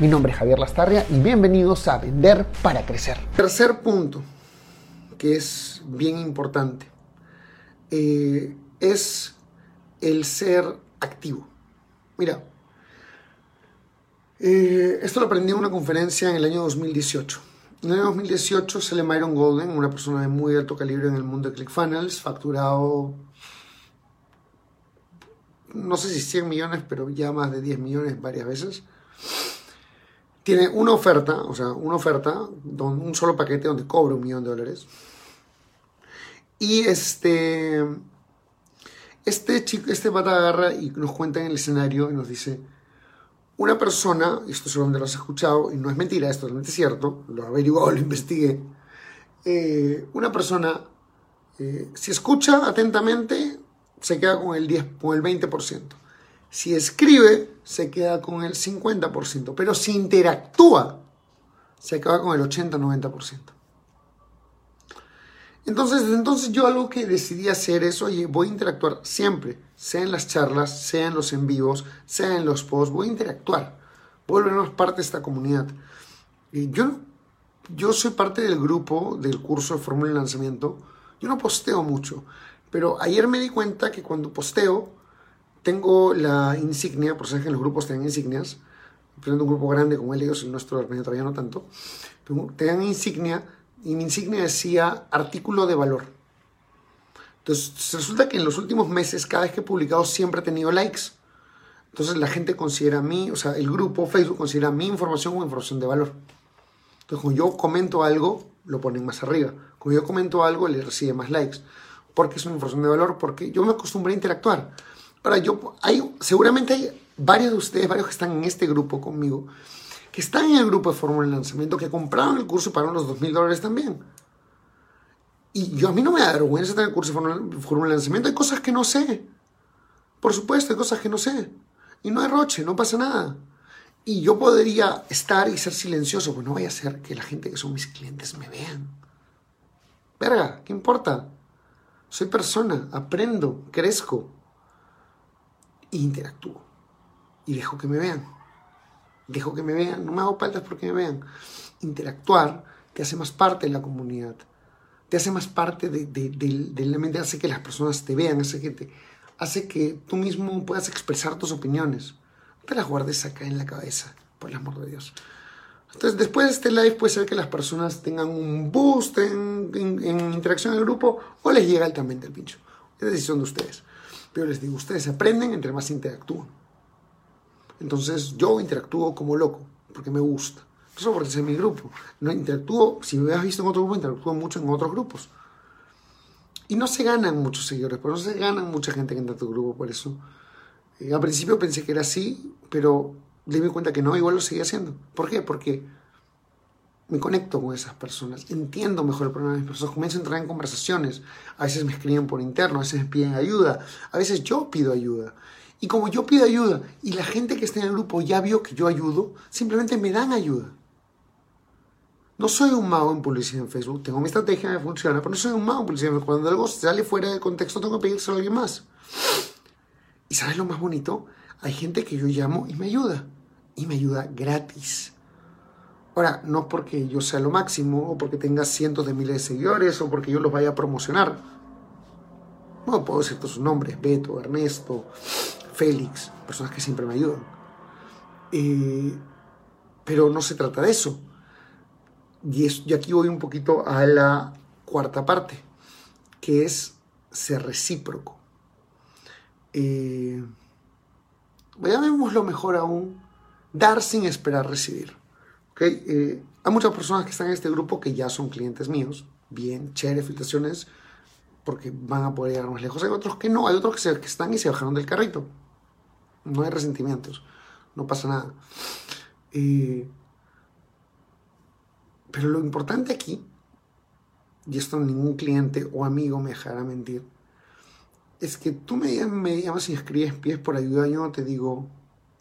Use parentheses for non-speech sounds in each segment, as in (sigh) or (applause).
Mi nombre es Javier Lastarria y bienvenidos a Vender para Crecer. Tercer punto, que es bien importante, eh, es el ser activo. Mira, eh, esto lo aprendí en una conferencia en el año 2018. En el año 2018 sale Myron Golden, una persona de muy alto calibre en el mundo de ClickFunnels, facturado no sé si 100 millones, pero ya más de 10 millones varias veces tiene una oferta, o sea, una oferta, un solo paquete donde cobra un millón de dólares. Y este, este chico, este pata agarra y nos cuenta en el escenario y nos dice, una persona, esto seguramente lo has escuchado, y no es mentira, es totalmente cierto, lo averiguado, lo investigué, eh, una persona, eh, si escucha atentamente, se queda con el, 10, con el 20%. Si escribe, se queda con el 50%, pero si interactúa, se acaba con el 80-90%. Entonces, entonces yo algo que decidí hacer es, oye, voy a interactuar siempre, sea en las charlas, sea en los en vivos, sea en los posts, voy a interactuar, voy a volvernos parte de esta comunidad. Y yo, yo soy parte del grupo del curso de Fórmula de Lanzamiento, yo no posteo mucho, pero ayer me di cuenta que cuando posteo, tengo la insignia, por ser que los grupos tienen insignias, un grupo grande como el ellos, el nuestro todavía no tanto, tengan insignia y mi insignia decía artículo de valor. Entonces resulta que en los últimos meses, cada vez que he publicado, siempre he tenido likes. Entonces la gente considera a mí, o sea, el grupo Facebook considera mi información como información de valor. Entonces cuando yo comento algo, lo ponen más arriba. Cuando yo comento algo, le recibe más likes. Porque es una información de valor, porque yo me acostumbré a interactuar. Ahora, yo, hay, seguramente hay varios de ustedes, varios que están en este grupo conmigo, que están en el grupo de Fórmula de Lanzamiento, que compraron el curso y pagaron los dos mil dólares también. Y yo a mí no me da vergüenza tener el curso de Fórmula de Lanzamiento. Hay cosas que no sé. Por supuesto, hay cosas que no sé. Y no hay roche, no pasa nada. Y yo podría estar y ser silencioso, pues no vaya a ser que la gente que son mis clientes me vean. Verga, ¿qué importa? Soy persona, aprendo, crezco interactúo. Y dejo que me vean. Dejo que me vean. No me hago paltas porque me vean. Interactuar te hace más parte de la comunidad. Te hace más parte de, de, mente. Hace que las personas te vean. Hace que, te, hace que tú mismo puedas expresar tus opiniones. Te las guardes acá en la cabeza. Por el amor de Dios. Entonces, después de este live puede ser que las personas tengan un boost en, en interacción en el grupo o les llega altamente el pincho. Es decisión de ustedes. Pero les digo, ustedes aprenden entre más interactúan. Entonces yo interactúo como loco, porque me gusta. Solo porque es mi grupo. No interactúo, si me has visto en otro grupo, interactúo mucho en otros grupos. Y no se ganan muchos seguidores, pero no se ganan mucha gente que entra a tu grupo por eso. Eh, al principio pensé que era así, pero di cuenta que no, igual lo seguía haciendo. ¿Por qué? Porque me conecto con esas personas, entiendo mejor el problema de las personas, comienzo a entrar en conversaciones, a veces me escriben por interno, a veces me piden ayuda, a veces yo pido ayuda. Y como yo pido ayuda y la gente que está en el grupo ya vio que yo ayudo, simplemente me dan ayuda. No soy un mago en publicidad en Facebook, tengo mi estrategia, me funciona, pero no soy un mago en publicidad. Cuando algo sale fuera de contexto, tengo que pedírselo a alguien más. ¿Y sabes lo más bonito? Hay gente que yo llamo y me ayuda. Y me ayuda gratis. Ahora, no porque yo sea lo máximo, o porque tenga cientos de miles de seguidores, o porque yo los vaya a promocionar. No puedo decir todos sus nombres, Beto, Ernesto, Félix, personas que siempre me ayudan. Eh, pero no se trata de eso. Y, aquí voy un poquito a la cuarta parte, que es ser recíproco. Eh, lo mejor aún, dar sin esperar recibir. Eh, hay muchas personas que están en este grupo que ya son clientes míos. Bien, chévere, filtraciones, porque van a poder llegar más lejos. Hay otros que no, hay otros que, están y se bajaron del carrito. No hay resentimientos, no pasa nada. Eh, pero lo importante aquí y esto ningún cliente o amigo me dejará mentir, es que tú me, me llamas y escribes pies por ayuda, yo no te digo,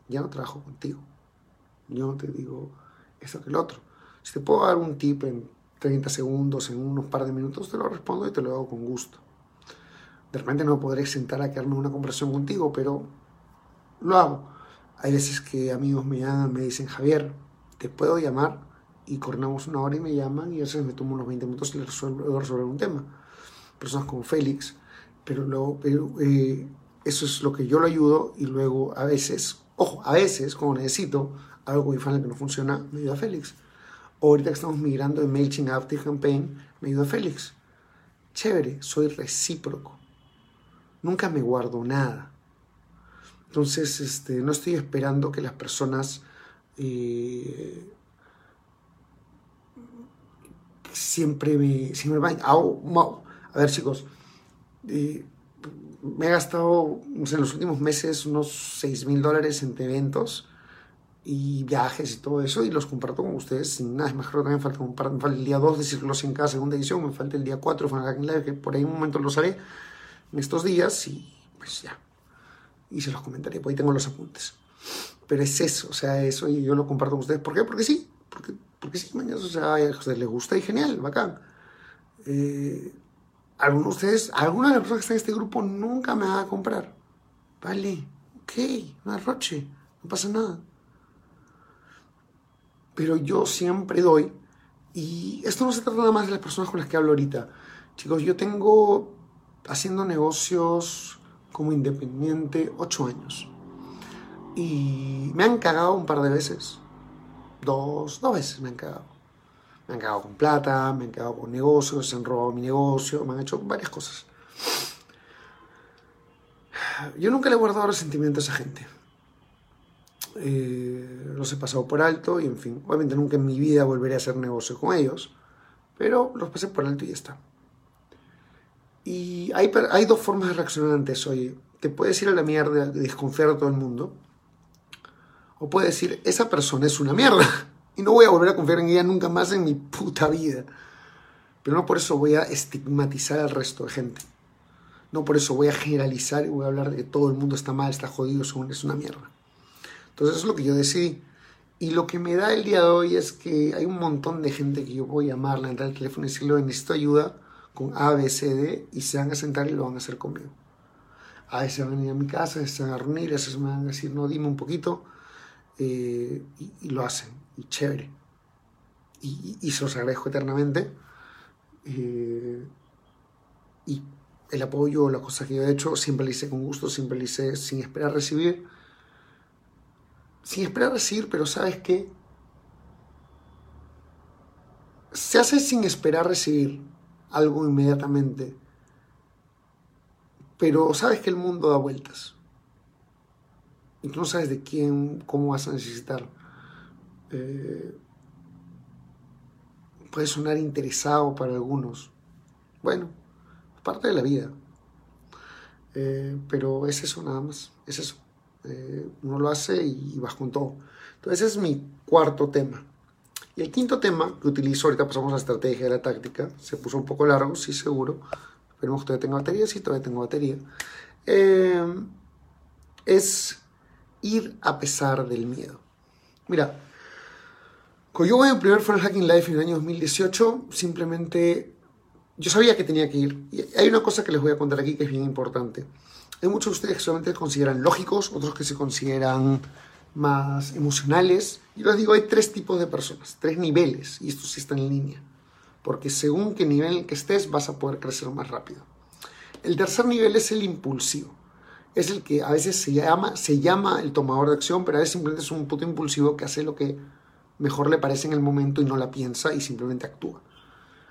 ya no trabajo contigo. Yo no te digo eso que el otro. Si te puedo dar un tip en 30 segundos, en unos par de minutos, te lo respondo y te lo hago con gusto. De repente no podré sentar a quedarme una conversación contigo, pero lo hago. Hay veces que amigos me llaman, me dicen, Javier, te puedo llamar y coordinamos una hora y me llaman y a veces me tomo unos 20 minutos y les resuelvo resolver un tema. Personas como Félix, pero, luego, eh, eso es lo que yo lo ayudo y luego a veces, ojo, a veces, como necesito algo con que no funciona, me ayuda Félix. O ahorita que estamos migrando de MailChimp a Campaign, me ayuda Félix. Chévere, soy recíproco. Nunca me guardo nada. Entonces, este, no estoy esperando que las personas eh, siempre me, siempre vayan. a ver, chicos, eh, me he gastado en los últimos meses unos 6 mil dólares en eventos y viajes y todo eso y los comparto con ustedes sin nada. Es mejor también falta, me falta el día 2 de Círculos en cada segunda edición, me falta el día 4 de Live, que por ahí un momento los haré en estos días y pues ya. Y se los comentaré, por ahí tengo los apuntes. Pero es eso, o sea, eso y yo lo comparto con ustedes. ¿Por qué? Porque sí, porque, porque sí, mañana, o sea, a ustedes les gusta y genial, bacán. Eh, algunos de ustedes, alguna de las personas que están en este grupo nunca me va a comprar. Vale, ok, no arroche, no pasa nada. Pero yo siempre doy, y esto no se trata nada más de las personas con las que hablo ahorita. Chicos, yo tengo haciendo negocios como independiente ocho años. Y me han cagado un par de veces. Dos, dos veces me han cagado me han cagado con plata, me han cagado con negocios, se han robado mi negocio, me han hecho varias cosas. Yo nunca le he guardado resentimiento a esa gente. Eh, los he pasado por alto y, en fin, obviamente nunca en mi vida volveré a hacer negocio con ellos, pero los pasé por alto y ya está. Y hay, hay dos formas de reaccionar ante eso. Oye, te puedes ir a la mierda de desconfiar a todo el mundo, o puedes decir, esa persona es una mierda (laughs) y no voy a volver a confiar en ella nunca más en mi puta vida. Pero no por eso voy a estigmatizar al resto de gente. No por eso voy a generalizar y voy a hablar de que todo el mundo está mal, está jodido, es una mierda. Entonces es lo que yo decidí. Y lo que me da el día de hoy es que hay un montón de gente que yo a llamarla, entrar al teléfono y decirle, necesito ayuda con A, B, C, D, y se van a sentar y lo van a hacer conmigo. A veces van a venir a mi casa, a van a reunir, a veces me van a decir, no, dime un poquito, eh, y, lo hacen y chévere. Y, se los agradezco eternamente. Eh, y el apoyo, la cosa que yo he hecho, siempre lo hice con gusto, siempre lo hice sin esperar recibir. Sin esperar recibir, pero ¿sabes qué? Se hace sin esperar recibir algo inmediatamente. Pero sabes que el mundo da vueltas. Y tú no sabes de quién, cómo vas a necesitar. Eh, puede sonar interesado para algunos. Bueno, es parte de la vida. Eh, pero es eso nada más, es eso. Eh, uno lo hace y vas con todo. Entonces ese es mi cuarto tema. Y el quinto tema que utilizo, ahorita pasamos a la estrategia de la táctica, se puso un poco largo, sí seguro, esperemos que todavía tenga batería, sí todavía tengo batería, es ir a pesar del miedo. Mira, cuando yo voy a primer Funnel Hacking Live en el año 2018, simplemente yo sabía que tenía que ir. Hay una cosa que les voy a contar aquí que es bien importante. Hay muchos de ustedes que solamente se consideran lógicos, otros que se consideran más emocionales. Y les digo, hay tres tipos de personas, tres niveles, y esto sí está en línea. Porque según qué nivel que estés, vas a poder crecer más rápido. El tercer nivel es el impulsivo. Es el que a veces se llama, se llama el tomador de acción, pero a veces simplemente es un puto impulsivo que hace lo que mejor le parece en el momento y no la piensa y simplemente actúa.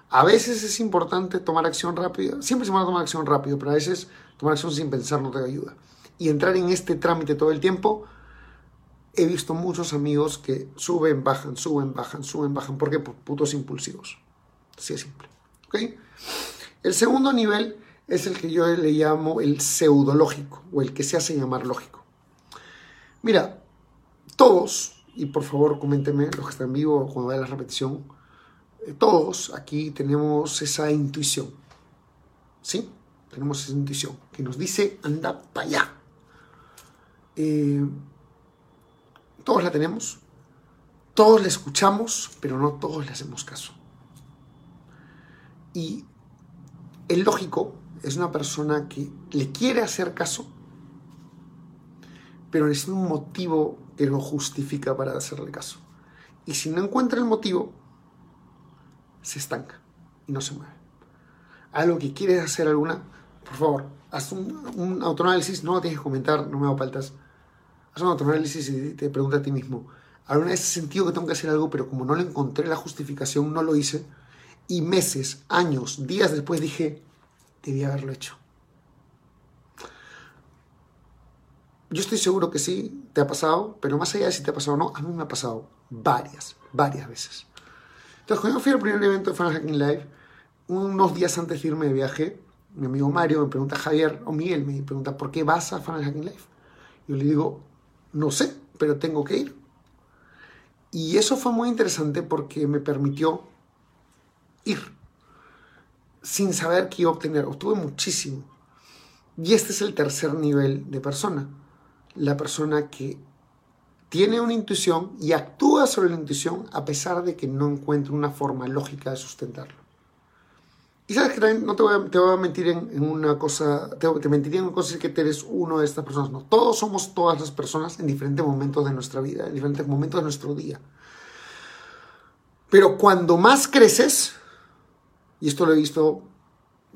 A veces es importante tomar acción rápida, siempre se va a tomar acción rápido, pero a veces tomar acción sin pensar no te ayuda. Y entrar en este trámite todo el tiempo, he visto muchos amigos que suben, bajan, suben, bajan, suben, bajan. ¿Por qué? Por putos impulsivos. Así es simple. El segundo nivel es el que yo le llamo el pseudológico o el que se hace llamar lógico. Mira, todos y por favor coméntenme los que están vivos cuando vea la repetición, todos aquí tenemos esa intuición. ¿Sí? Tenemos esa intuición que nos dice, anda para allá. Eh, todos la tenemos, todos la escuchamos, pero no todos le hacemos caso. Y el lógico es una persona que le quiere hacer caso, pero necesita un motivo que lo justifica para hacerle caso. Y si no encuentra el motivo, se estanca y no se mueve. Algo que quieres hacer alguna, por favor, haz un, autoanálisis, no lo tienes que comentar, no me hago faltas. Haz un autoanálisis y te pregunta a ti mismo, ¿alguna vez he sentido que tengo que hacer algo, pero como no le encontré la justificación, no lo hice? Y meses, años, días después dije, debía haberlo hecho. Yo estoy seguro que sí, te ha pasado, pero más allá de si te ha pasado o no, a mí me ha pasado varias, varias veces. Entonces, cuando yo fui al primer evento de Fan Hacking Live, unos días antes de irme de viaje, mi amigo Mario me pregunta, Javier, o Miguel me pregunta, ¿por qué vas a Fan Hacking Live? Yo le digo, no sé, pero tengo que ir. Y eso fue muy interesante porque me permitió ir sin saber qué obtener. Obtuve muchísimo. Y este es el tercer nivel de persona. La persona que tiene una intuición y actúa sobre la intuición a pesar de que no encuentre una forma lógica de sustentarlo. Y sabes que también no te voy a, te voy a mentir en, una cosa, te, te, mentiría en una cosa que eres uno de estas personas. No, todos somos todas las personas en diferentes momentos de nuestra vida, en diferentes momentos de nuestro día. Pero cuando más creces, y esto lo he visto,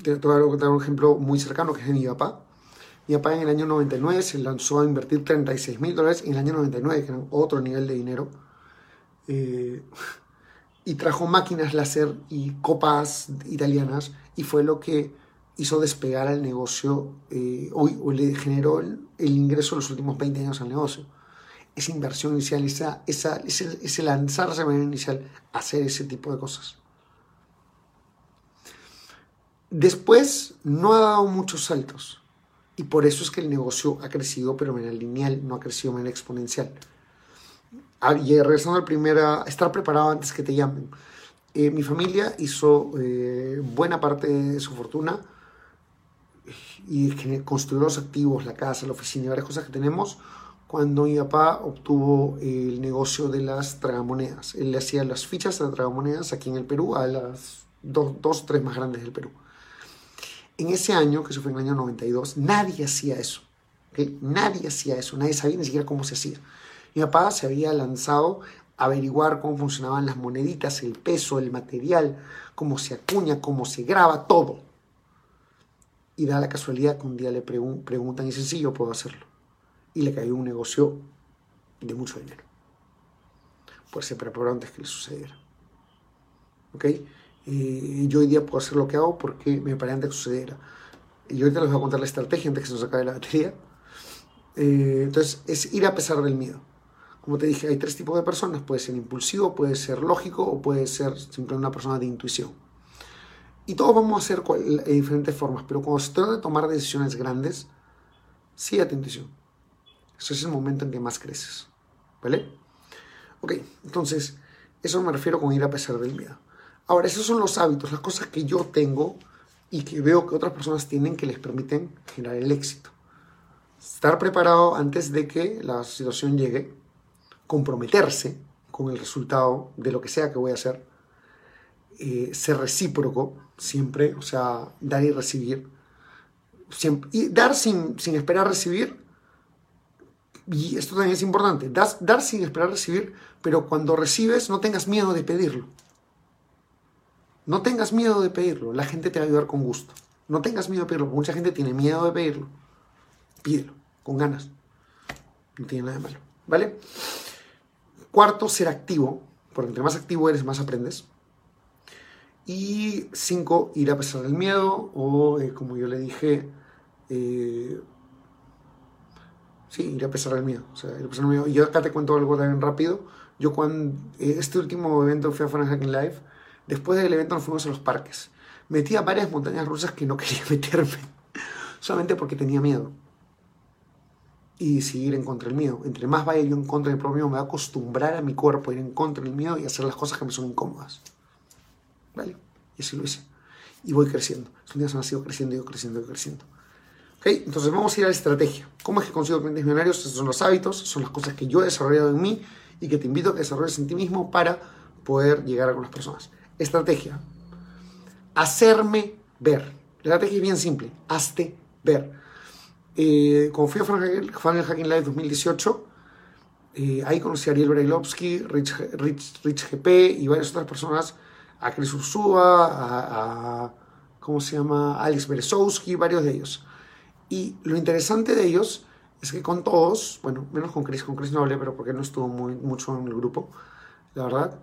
te voy a contar un ejemplo muy cercano que es de mi papá. Mi papá en el año 99 se lanzó a invertir 36 mil dólares en el año 99, que era otro nivel de dinero. Eh, (laughs) y trajo máquinas láser y copas italianas y fue lo que hizo despegar al negocio eh, o, le generó el, ingreso de los últimos 20 años al negocio. Esa inversión inicial, esa, esa, ese, ese lanzarse de manera inicial hacer ese tipo de cosas. Después no ha dado muchos saltos y por eso es que el negocio ha crecido, pero en manera lineal, no ha crecido de manera exponencial. Ah, y regresando al primero, estar preparado antes que te llamen. Eh, mi familia hizo eh, buena parte de su fortuna y construyó los activos, la casa, la oficina y varias cosas que tenemos cuando mi papá obtuvo el negocio de las tragamonedas. Él le hacía las fichas de tragamonedas aquí en el Perú a las dos o tres más grandes del Perú. En ese año, que eso fue en el año 92, nadie hacía eso. Nadie hacía eso, nadie sabía ni siquiera cómo se hacía. Mi papá se había lanzado a averiguar cómo funcionaban las moneditas, el peso, el material, cómo se acuña, cómo se graba, todo. Y da la casualidad que un día le preguntan y sencillo, puedo hacerlo. Y le cayó un negocio de mucho dinero. Pues se preparó antes que le sucediera. ¿Ok? Y yo hoy día puedo hacer lo que hago porque me paré antes que sucediera. Y ahorita les voy a contar la estrategia antes que se nos acabe la batería. Eh, entonces, es ir a pesar del miedo. Como te dije, hay tres tipos de personas. Puede ser impulsivo, puede ser lógico o puede ser simplemente una persona de intuición. Y todos vamos a hacer de diferentes formas, pero cuando se trata de tomar decisiones grandes, sigue a tu intuición. Ese es el momento en que más creces. ¿Vale? Ok, entonces, eso me refiero con ir a pesar del miedo. Ahora, esos son los hábitos, las cosas que yo tengo y que veo que otras personas tienen que les permiten generar el éxito. Estar preparado antes de que la situación llegue, comprometerse con el resultado de lo que sea que voy a hacer, eh, ser recíproco siempre, o sea, dar y recibir. Y dar sin esperar recibir, y esto también es importante, dar sin esperar recibir, pero cuando recibes no tengas miedo de pedirlo. No tengas miedo de pedirlo, la gente te va a ayudar con gusto. No tengas miedo de pedirlo, mucha gente tiene miedo de pedirlo. Pídelo, con ganas. No tiene nada de malo, ¿vale? Cuarto, ser activo, porque entre más activo eres, más aprendes. Y cinco, ir a pesar del miedo, o eh, como yo le dije, eh, sí, ir a pesar del miedo. O sea, ir a pesar miedo. Y yo acá te cuento algo también rápido. Yo cuando eh, este último evento fui a Fan Hacking Live, Después del evento nos fuimos a los parques. Metí a varias montañas rusas que no (laughs) quería meterme, solamente porque tenía miedo. Y seguir en contra del miedo. Entre más vaya yo en contra del propio miedo, me va a acostumbrar a mi cuerpo a ir en contra del miedo y hacer las cosas que me son incómodas. ¿Vale? Y así lo hice. Y voy creciendo. Estos días han sido creciendo, yo creciendo, yo creciendo. ¿Ok? Entonces vamos a ir a la estrategia. ¿Cómo es que consigo clientes millonarios? Esos son los hábitos, son las cosas que yo he desarrollado en mí y que te invito a que desarrolles en ti mismo para poder llegar a las personas. Estrategia. Hacerme ver. La estrategia es bien simple. Hazte ver. Eh, cuando fui a Funnel Hacking Live 2018, eh, ahí conocí a Ariel Brailovsky, Rich, Rich, Rich, GP y varias otras personas, a Chris Ursúa, a, a, ¿cómo se llama? Alex Berezowski, varios de ellos. Y lo interesante de ellos es que con todos, bueno, menos con Chris, con Chris no hablé, pero porque no estuvo muy, mucho en el grupo, la verdad,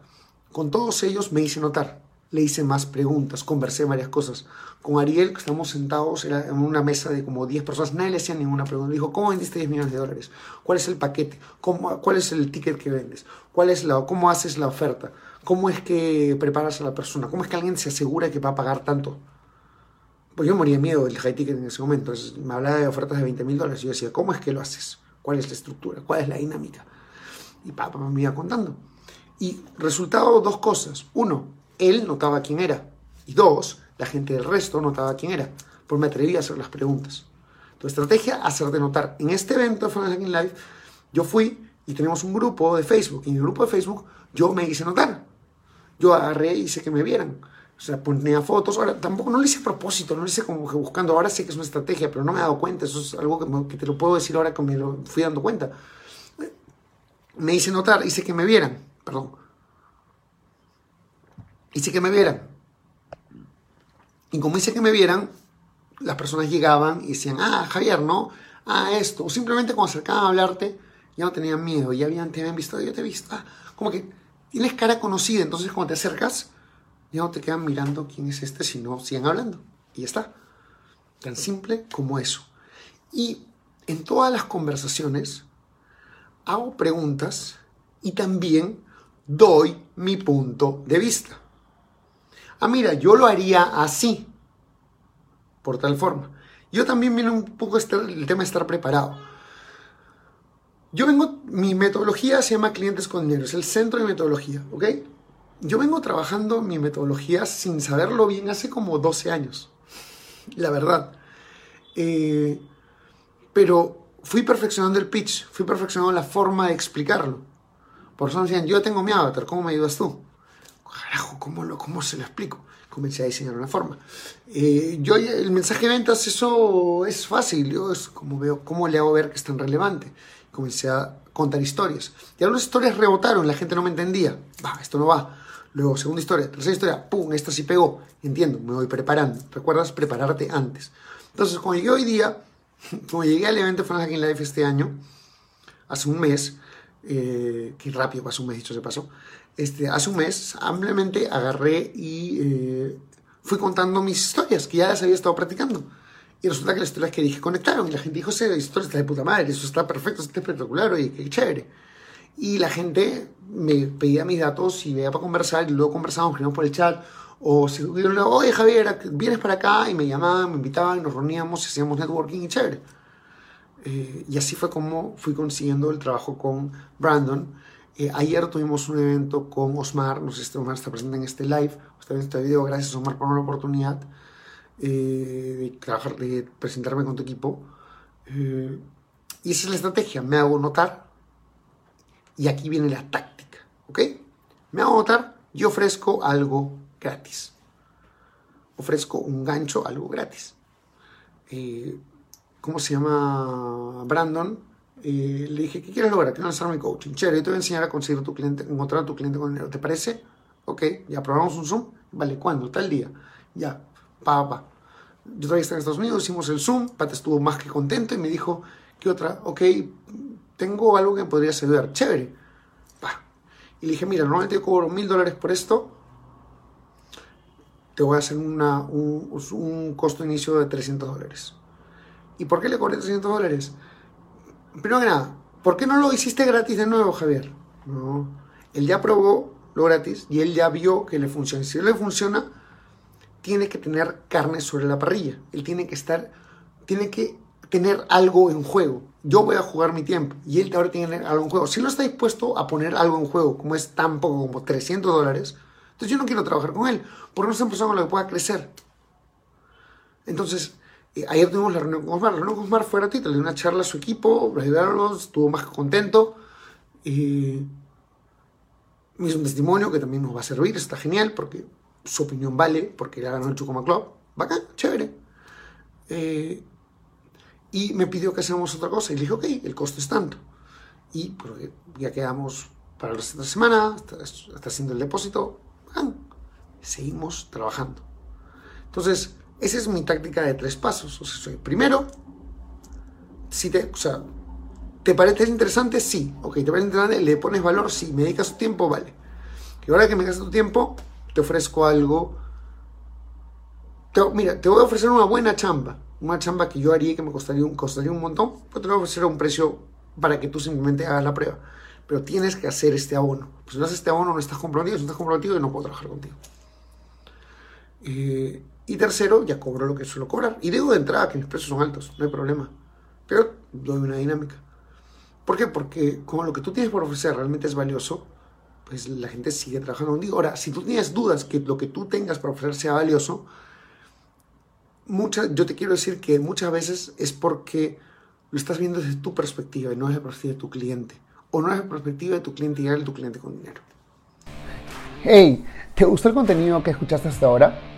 con todos ellos me hice notar, le hice más preguntas, conversé varias cosas. Con Ariel, que estamos sentados en una mesa de como 10 personas, nadie le hacía ninguna pregunta. dijo, ¿cómo vendiste 10 millones de dólares? ¿Cuál es el paquete? ¿Cómo, ¿Cuál es el ticket que vendes? ¿Cuál es la, ¿Cómo haces la oferta? ¿Cómo es que preparas a la persona? ¿Cómo es que alguien se asegura que va a pagar tanto? Pues yo moría de miedo del high ticket en ese momento. Entonces, me hablaba de ofertas de 20 mil dólares. Yo decía, ¿cómo es que lo haces? ¿Cuál es la estructura? ¿Cuál es la dinámica? Y papá me iba contando. Y resultado, dos cosas. Uno, él notaba quién era. Y dos, la gente del resto notaba quién era. Porque me atreví a hacer las preguntas. Tu estrategia, hacerte notar. En este evento de Funnel Hacking Live, yo fui y tenemos un grupo de Facebook. Y en el grupo de Facebook yo me hice notar. Yo agarré y hice que me vieran. O sea, ponía fotos. Ahora, tampoco no lo hice a propósito, no lo hice como que buscando. Ahora sé que es una estrategia, pero no me he dado cuenta. Eso es algo que, que te lo puedo decir ahora que me lo fui dando cuenta. Me hice notar, hice que me vieran. Perdón. Hice que me vieran. Y como hice que me vieran, las personas llegaban y decían, ah, Javier, ¿no? Ah, esto. O simplemente cuando acercaban a hablarte, ya no tenían miedo, ya habían, te habían visto, yo te he visto. Ah, como que tienes cara conocida, entonces cuando te acercas, ya no te quedan mirando quién es este, sino siguen hablando. Y está. Tan simple como eso. Y en todas las conversaciones hago preguntas y también doy mi punto de vista. Ah, mira, yo lo haría así, por tal forma. Yo también viene un poco este, el tema de estar preparado. Yo vengo, mi metodología se llama Clientes con Dinero, es el centro de metodología, ¿ok? yo vengo trabajando mi metodología sin saberlo bien hace como 12 años, la verdad. Eh, pero fui perfeccionando el pitch, fui perfeccionando la forma de explicarlo. Por eso decían, yo tengo mi avatar, ¿cómo me ayudas tú? Carajo, ¿cómo, lo, cómo se lo explico? Comencé a diseñar una forma. Eh, yo, el mensaje de ventas, eso es fácil. Yo es como veo, ¿cómo le hago ver que es tan relevante? Comencé a contar historias. Y algunas historias rebotaron, la gente no me entendía. Va, esto no va. Luego, segunda historia, tercera historia, ¡pum! Esta sí pegó. Entiendo, me voy preparando. ¿Recuerdas prepararte antes? Entonces, cuando llegué hoy día, (laughs) como llegué al evento Fans Hacking Life este año, hace un mes, eh, qué rápido pasó un mes, dicho se pasó, este, hace un mes, ampliamente agarré y eh, fui contando mis historias que ya las había estado practicando. Y resulta que las historias que dije conectaron y la gente dijo, sí, la historia está de puta madre, eso está perfecto, está espectacular, oye, qué chévere. Y la gente me pedía mis datos y veía para conversar y luego conversábamos, por el chat. O yo oye Javier, vienes para acá y me llamaban, me invitaban, nos reuníamos, hacíamos networking y chévere. Eh, y así fue como fui consiguiendo el trabajo con Brandon. Eh, ayer tuvimos un evento con Osmar, no sé si Osmar está presente en este live, está viendo este video, gracias Osmar por la oportunidad eh, de, trabajar, de presentarme con tu equipo. y esa es la estrategia, me hago notar y aquí viene la táctica ¿Ok? Me hago notar, yo ofrezco algo gratis. Ofrezco un gancho, algo gratis. ¿Cómo se llama? Brandon. Le dije, ¿qué quieres lograr? Quiero lanzar mi coaching. Chévere, yo te voy a enseñar a conseguir tu cliente, encontrar a tu cliente con dinero. ¿Te parece? Ok, ya probamos un Zoom. Vale, ¿cuándo? Tal día. Ya, pa, pa. Yo todavía estaba en Estados Unidos, hicimos el Zoom. Pata estuvo más que contento y me dijo, ¿qué otra? Ok, tengo algo que me podría ayudar. Chévere y le dije, mira, normalmente yo cobro mil dólares por esto, te voy a hacer una, un, costo inicio de 300 dólares. ¿Y por qué le cobré 300 dólares? Primero que nada, ¿por qué no lo hiciste gratis de nuevo, Javier? No, él ya probó lo gratis y él ya vio que le funciona. Si le funciona, tiene que tener carne sobre la parrilla. Él tiene que estar, tiene que tener algo en juego. Yo voy a jugar mi tiempo y él ahora tiene algo en juego. Si no está dispuesto a poner algo en juego, como es tan poco como 300 dólares, Entonces yo no quiero trabajar con él, porque no es una persona con la que pueda crecer. Entonces, eh, ayer tuvimos la reunión con Osmar. La reunión con Osmar fue gratuita, le di una charla a su equipo, lo ayudaron, estuvo más contento. Y me hizo un testimonio que también nos va a servir, está genial, porque su opinión vale, porque ya ganó el Chucoma Club. Bacán, chévere. Eh, y me pidió que hagamos otra cosa. Y le dije, ok, el costo es tanto. Y pues, ya quedamos para la semana, está, está haciendo el depósito. Bacán. Seguimos trabajando. Entonces, esa es mi táctica de tres pasos. O sea, primero, si te, o sea, ¿te parece interesante? Sí. Ok, ¿te parece interesante? ¿Le pones valor? Sí. ¿Me dedicas tu tiempo? Vale. Y ahora que me dedicas tu tiempo, te ofrezco algo. mira, te voy a ofrecer una buena chamba. Una chamba que yo haría que me costaría un, costaría un montón. Pero te voy a ofrecer un precio para que tú simplemente hagas la prueba. Pero tienes que hacer este abono. Pues si no haces este abono, no estás comprometido. Si no estás comprometido, no puedo trabajar contigo. Eh, y tercero, ya cobro lo que suelo cobrar. Y digo de entrada que mis precios son altos, no hay problema. Pero doy una dinámica. ¿Por qué? Porque como lo que tú tienes por ofrecer realmente es valioso, pues la gente sigue trabajando contigo. Ahora, si tú tienes dudas que lo que tú tengas para ofrecer sea valioso, mucha, yo te quiero decir que muchas veces es porque lo estás viendo desde tu perspectiva y no desde la perspectiva de tu cliente. O no desde la perspectiva de tu cliente y tu cliente con dinero. Hey, ¿te gustó el contenido que escuchaste hasta ahora?